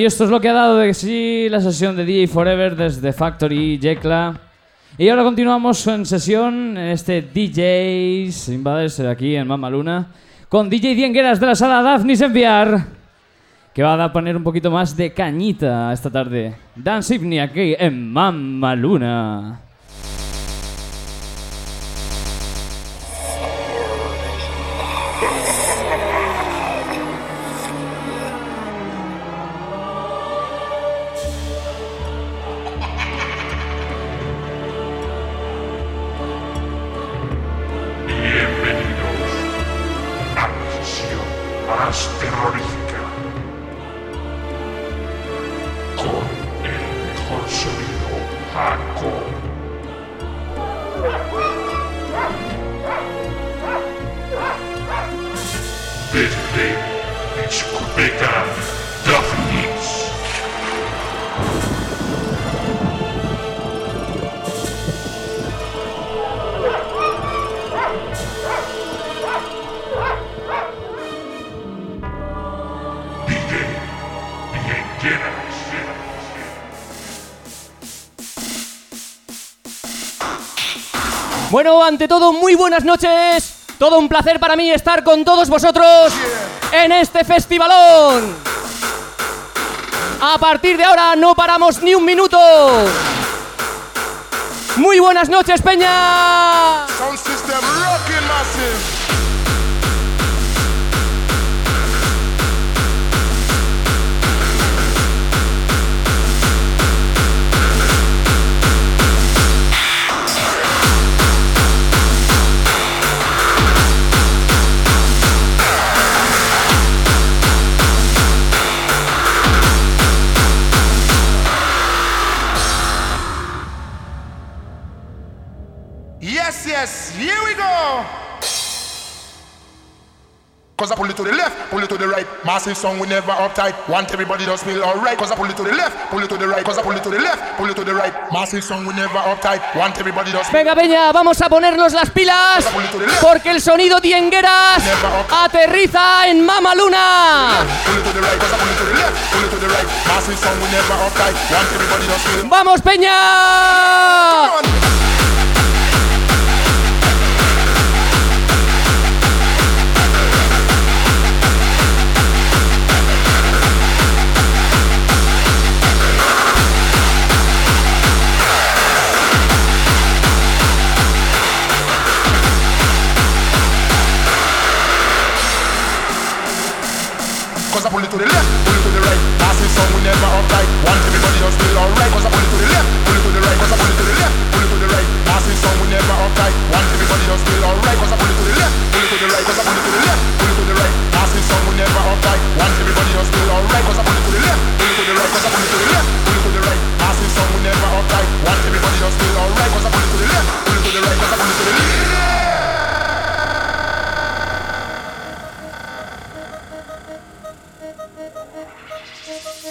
y esto es lo que ha dado de sí la sesión de DJ Forever desde Factory Jekla. Y ahora continuamos en sesión, este DJs Invaders aquí en Mama Luna, con DJ Diengueras de la sala Daphnis Enviar, que va a poner un poquito más de cañita esta tarde. Dance Evening aquí en Mama Luna. Ante todo, muy buenas noches. Todo un placer para mí estar con todos vosotros en este festivalón. A partir de ahora no paramos ni un minuto. Muy buenas noches, Peña. Here we go. Cause I pull it to the left, pull it to the right. Massive song, we never uptight. Want everybody to feel alright. Cause I pull it to the left, pull it to the right. Cause I pull it to the left, pull it to the right. Massive song, we never uptight. Want everybody to feel Venga, Peña, vamos a ponernos las pilas porque el sonido tiengueras aterriza en Mama Luna. Pull it Cause I pull it to the left, pull it to the right. Massive song, we never uptight. Want everybody to feel alright. Cause I pull it to the left, pull it to the right. Cause I pull it to the left, pull it to the right. Massive song, we never uptight. Want everybody to feel alright. Cause I pull it to the left, pull it to the right. Cause I pull it to the left, pull it to the right. Massive song, we never uptight. Want everybody to feel alright. Cause I pull it to the left, pull it to the right. Cause I pull it to the left, pull it to the right. Massive song, we never uptight. Want everybody to feel alright. Cause I pull it to the left, pull it to the right. Cause I pull it to the left.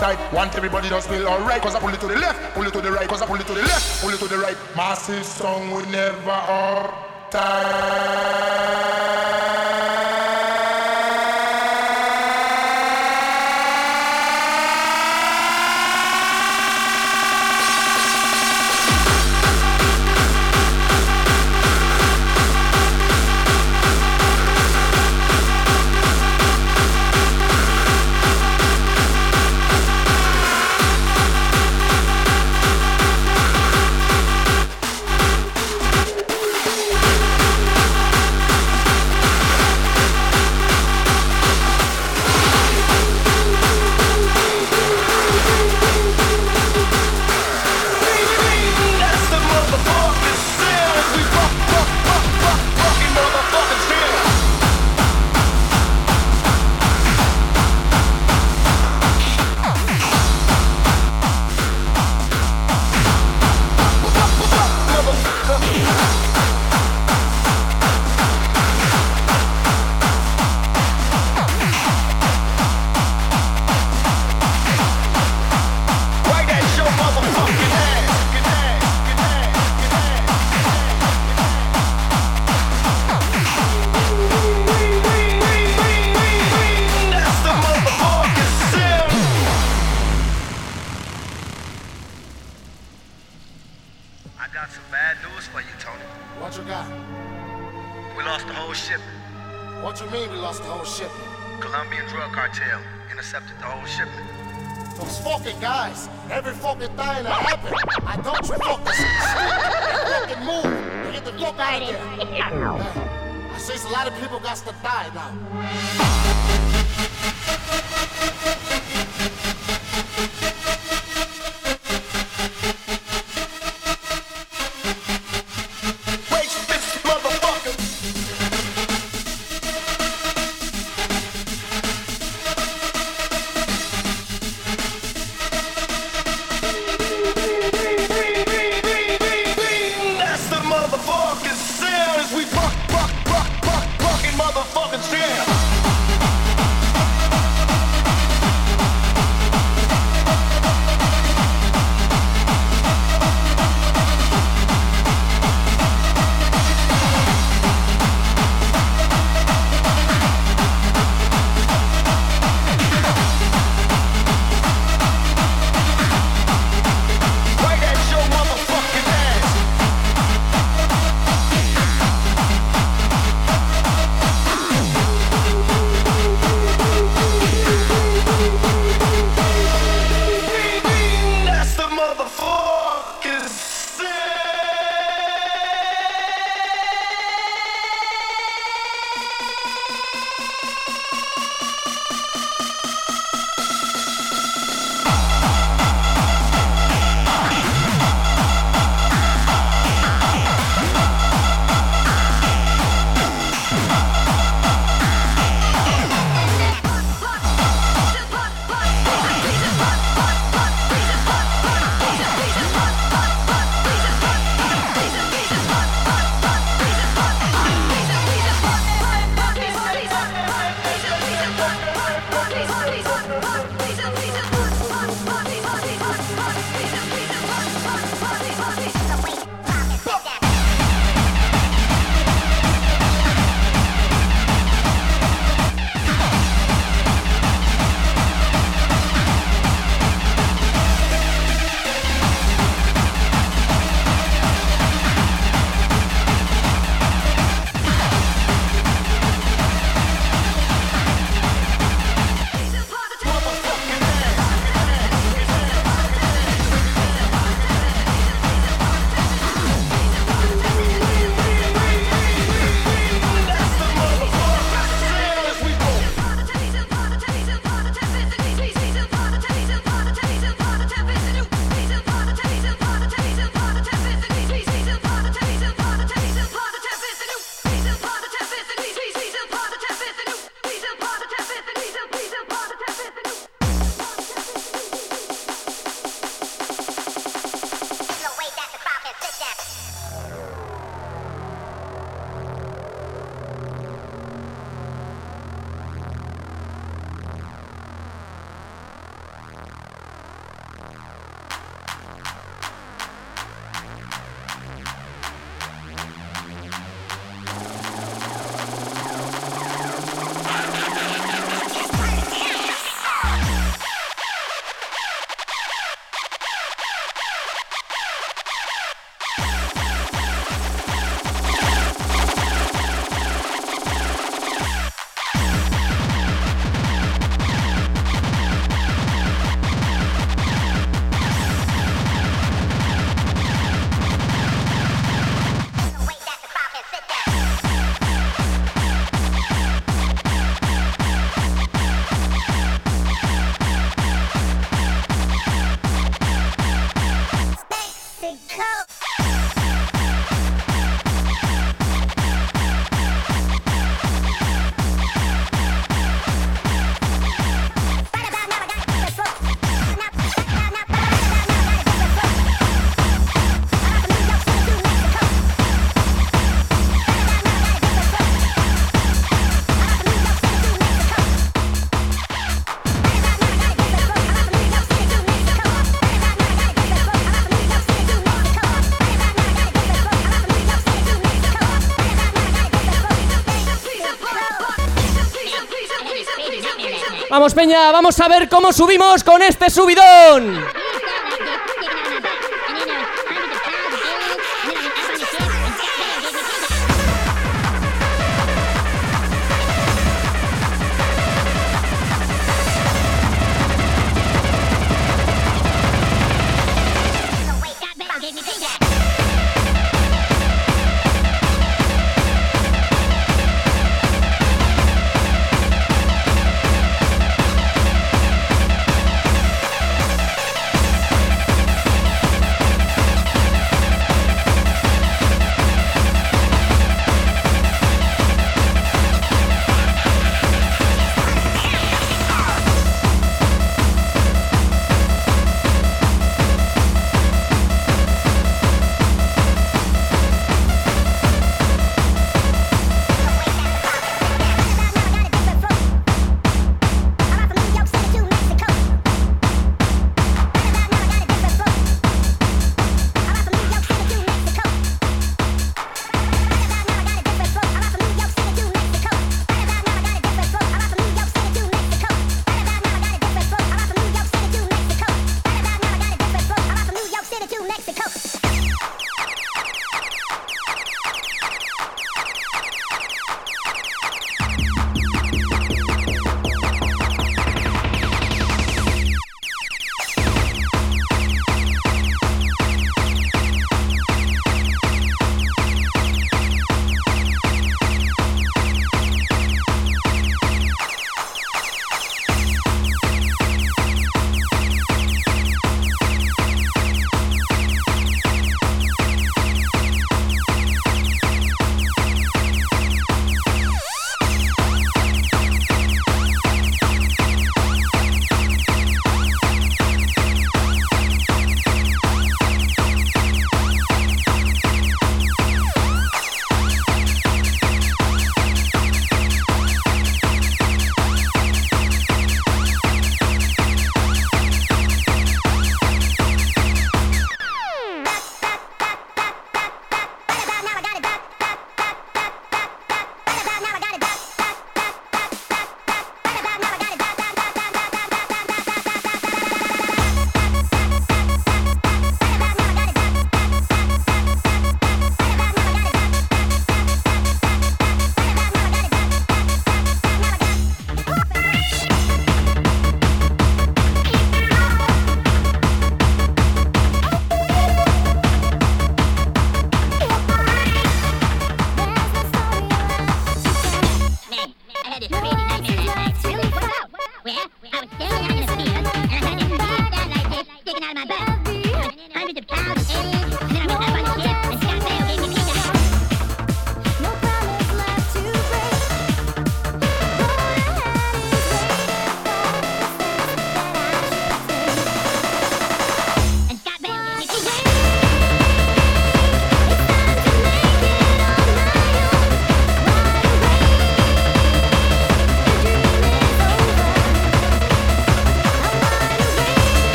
uptight. Want everybody to feel alright. Cause I pull it to the left, pull it to the right. Cause I pull it to the left, pull it to the right. Massive song, we never I We lost the whole shipment. What you mean we lost the whole shipment? Colombian drug cartel intercepted the whole shipment. Those fucking guys. Every fucking thing that happened. I don't you fucking sleep. fucking move. Get the fuck out of there. Hey, I see a lot of people got to die now. Vamos a ver cómo subimos con este subidón.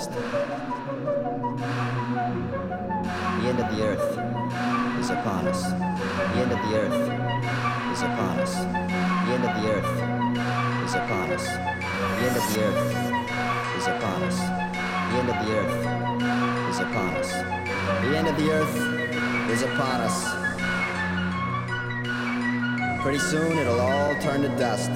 Dust. The end of the earth is upon us. The end of the earth is upon us. The end of the earth is upon us. The end of the earth is upon us. The end of the earth is upon us. The end of the earth is upon us. Pretty soon it'll all turn to dust.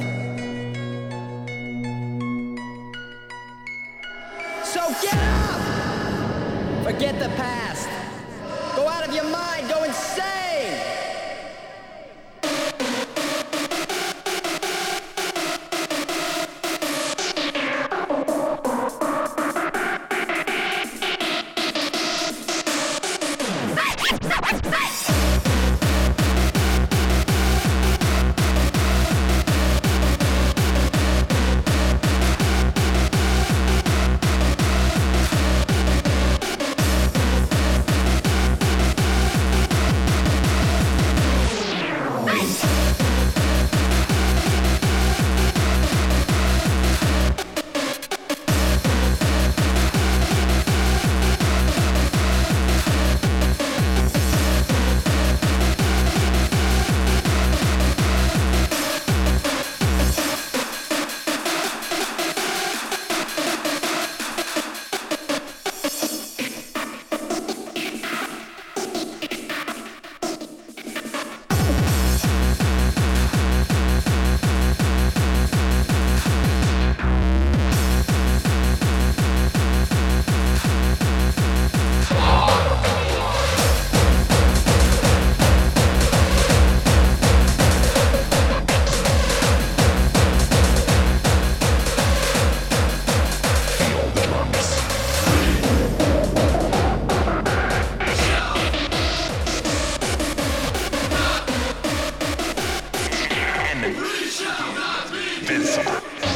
So get up! Forget the past. Go out of your mind, go insane! Yes.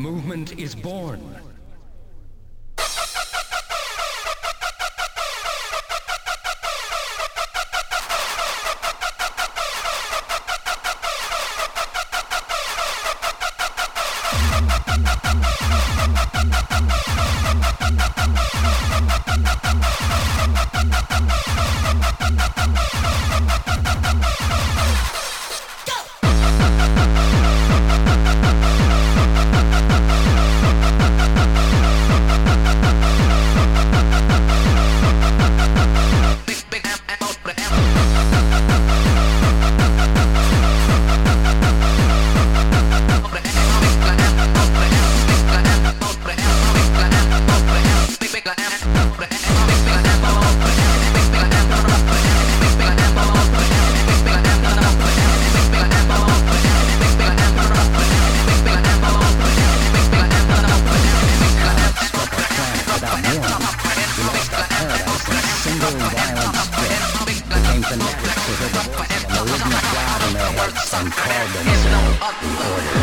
movement is born. rock.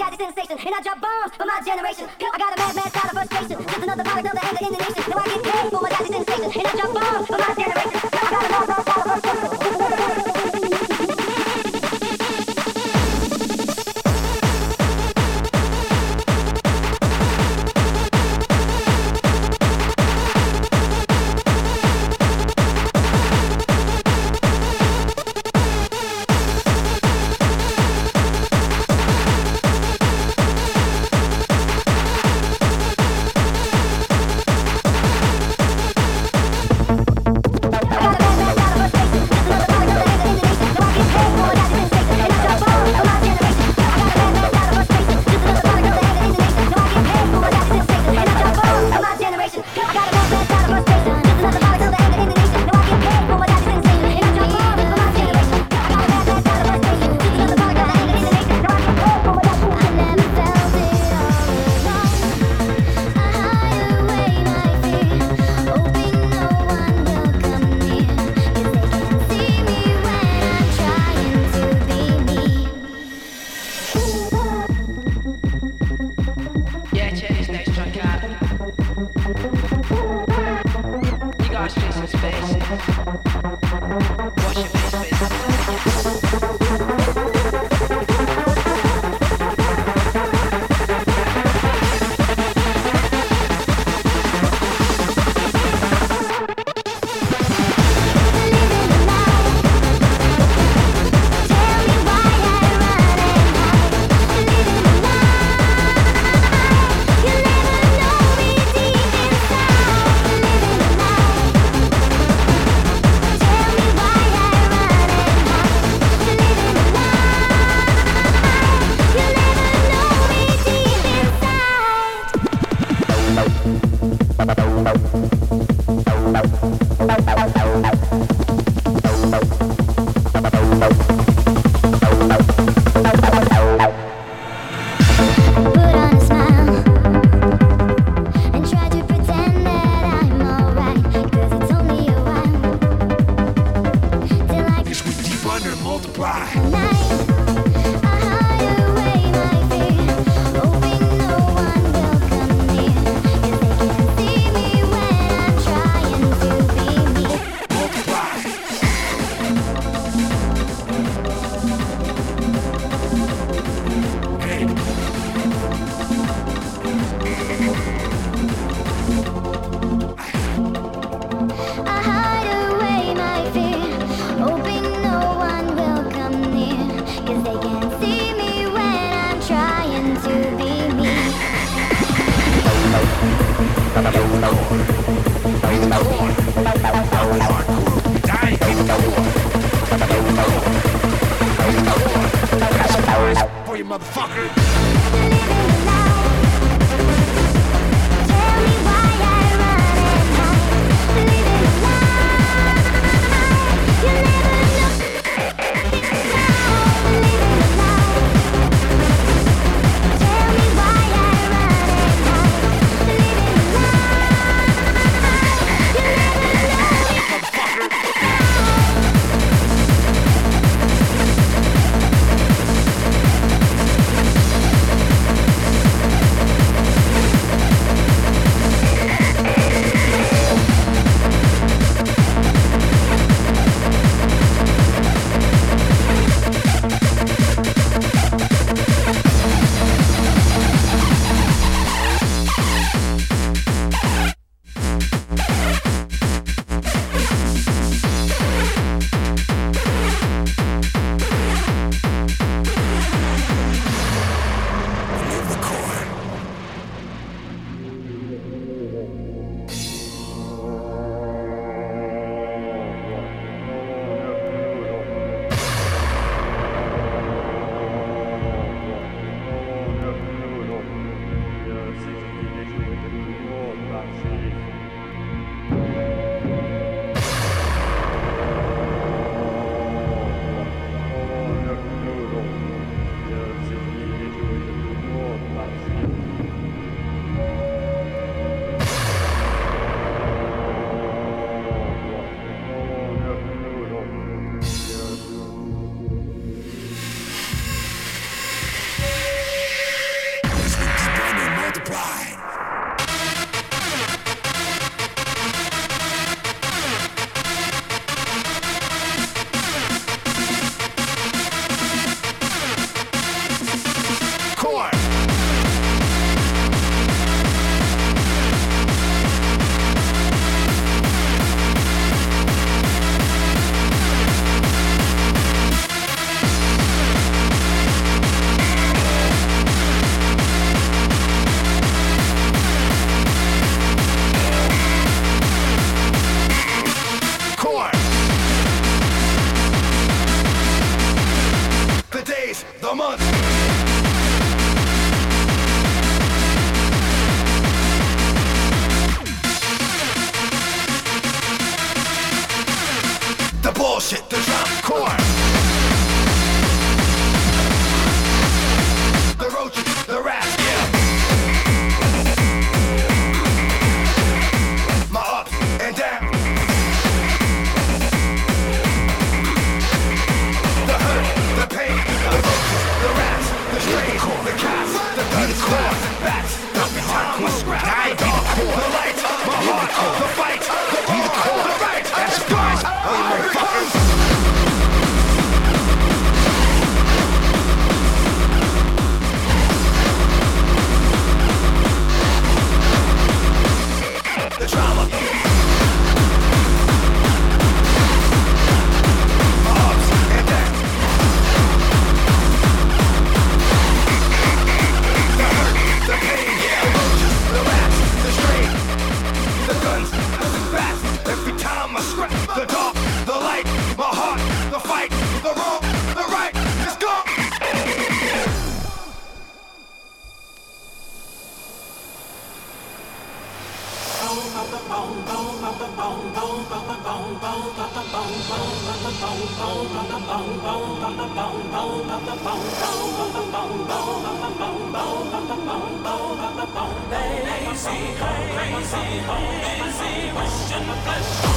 got the sensation, and I drop bombs for my generation. crazy, crazy, crazy, wishing flesh.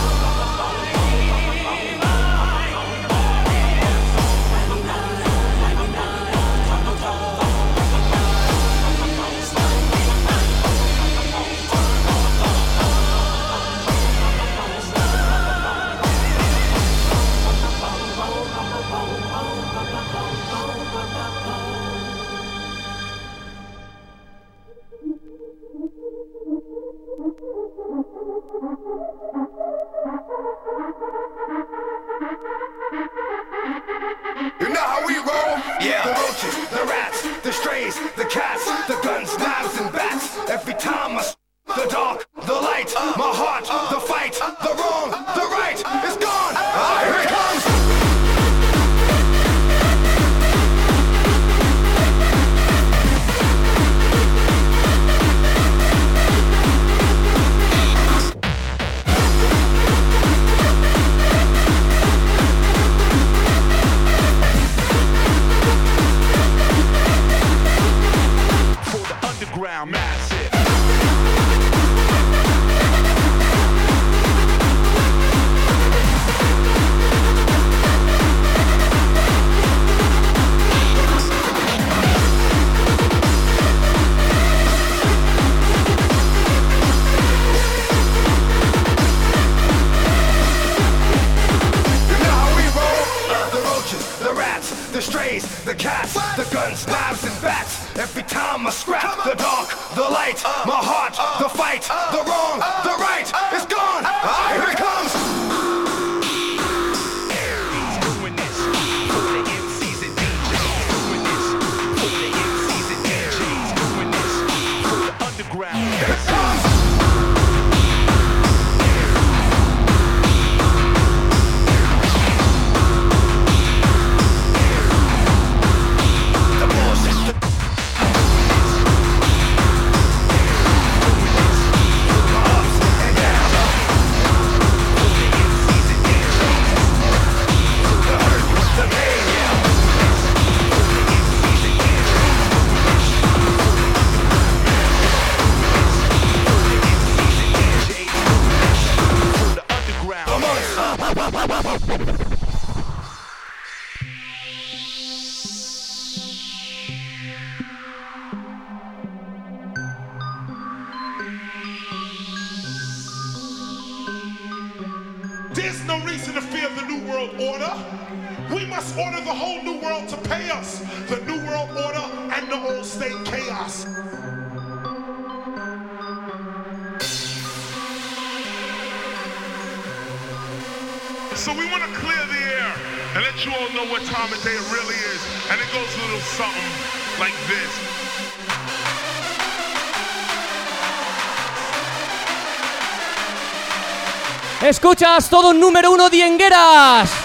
Escuchas todo número uno diengueras.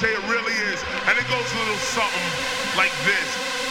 Mama it really is. And it goes a little something like this.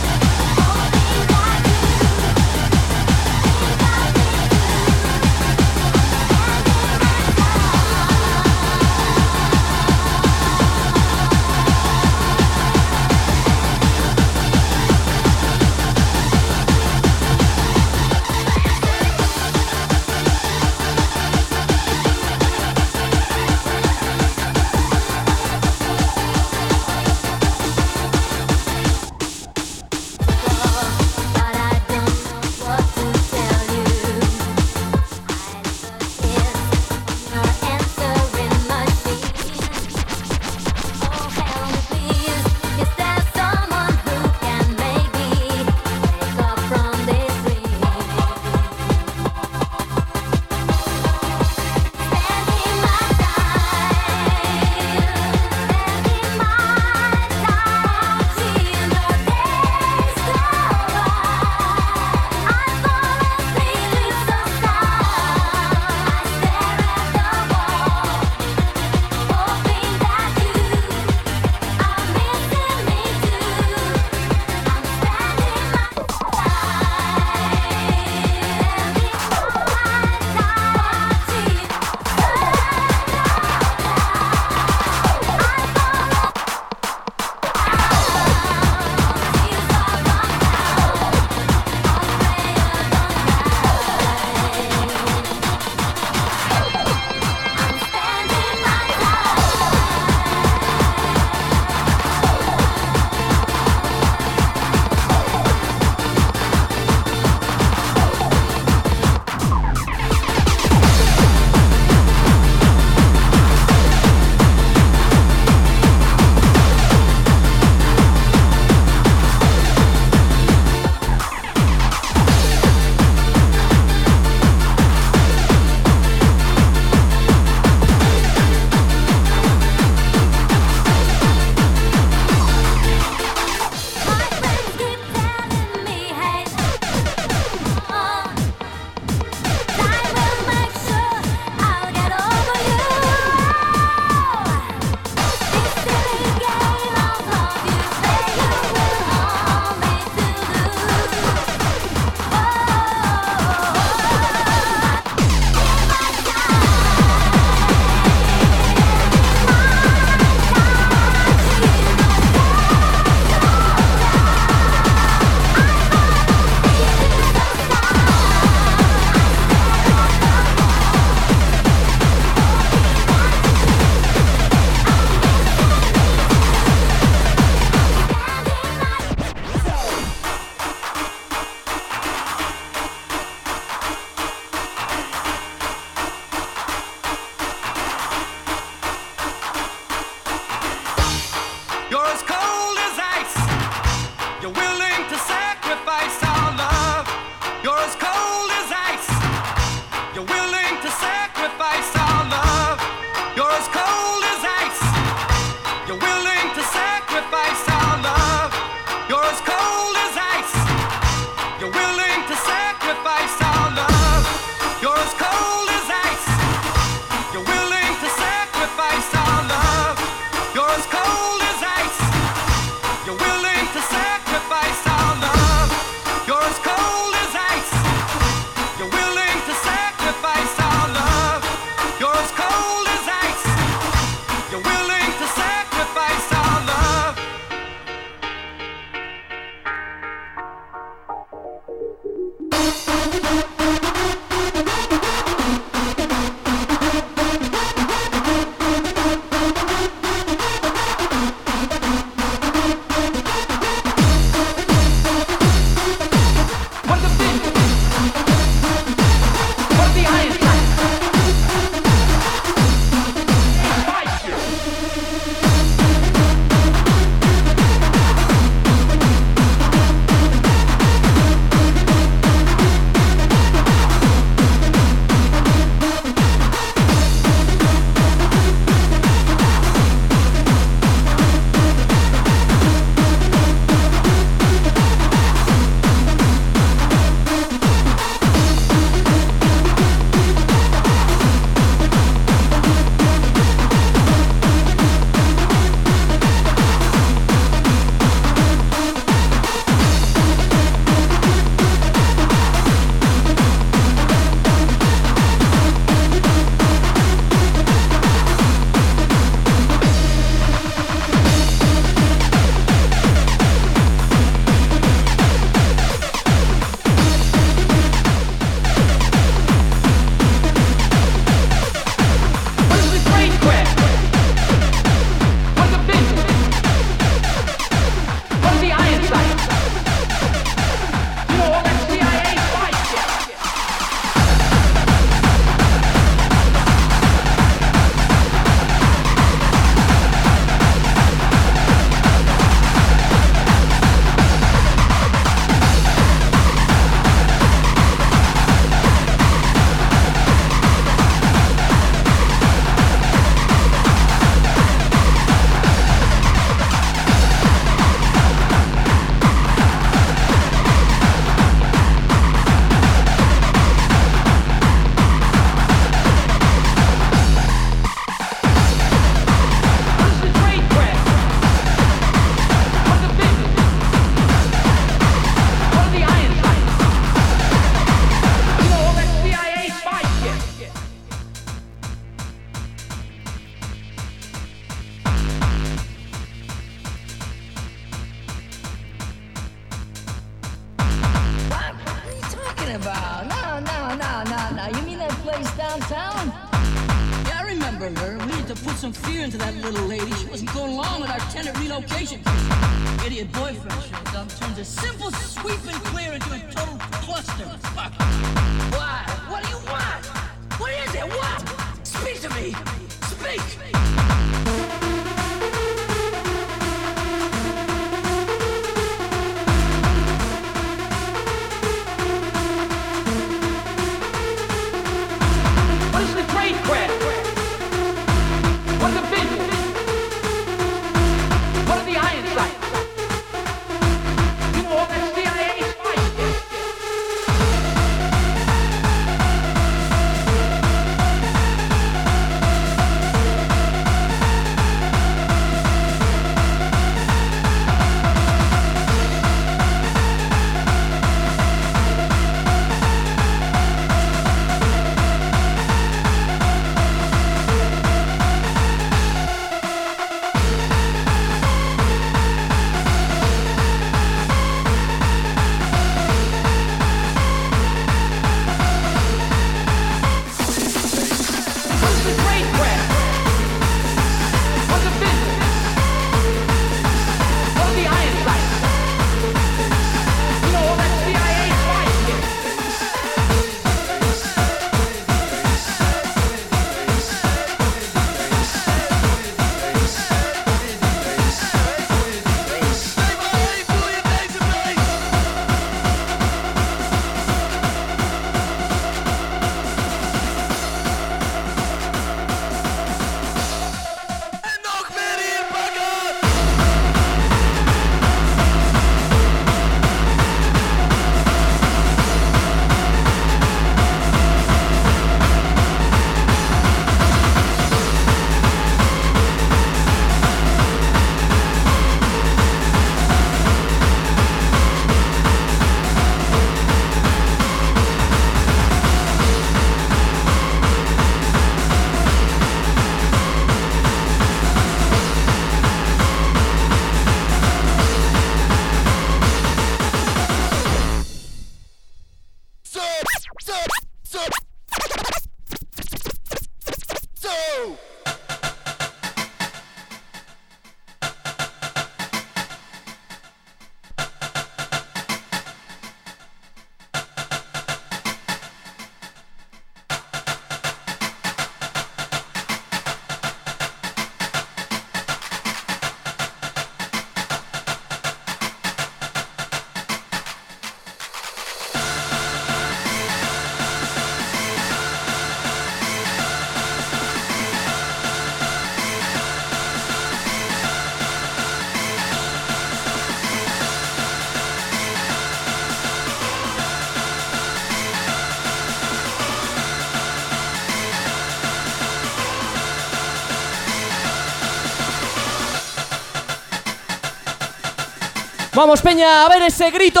Vamos, Peña, a ver ese grito.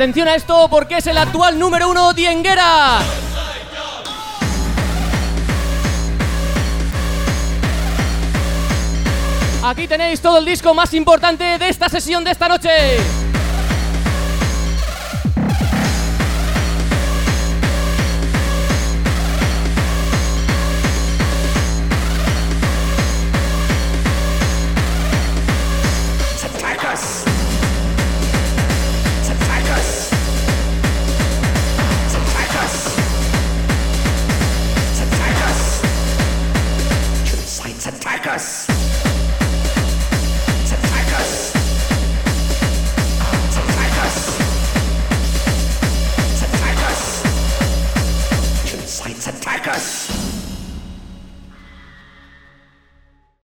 Atención a esto porque es el actual número uno Tienguera. Aquí tenéis todo el disco más importante de esta sesión de esta noche.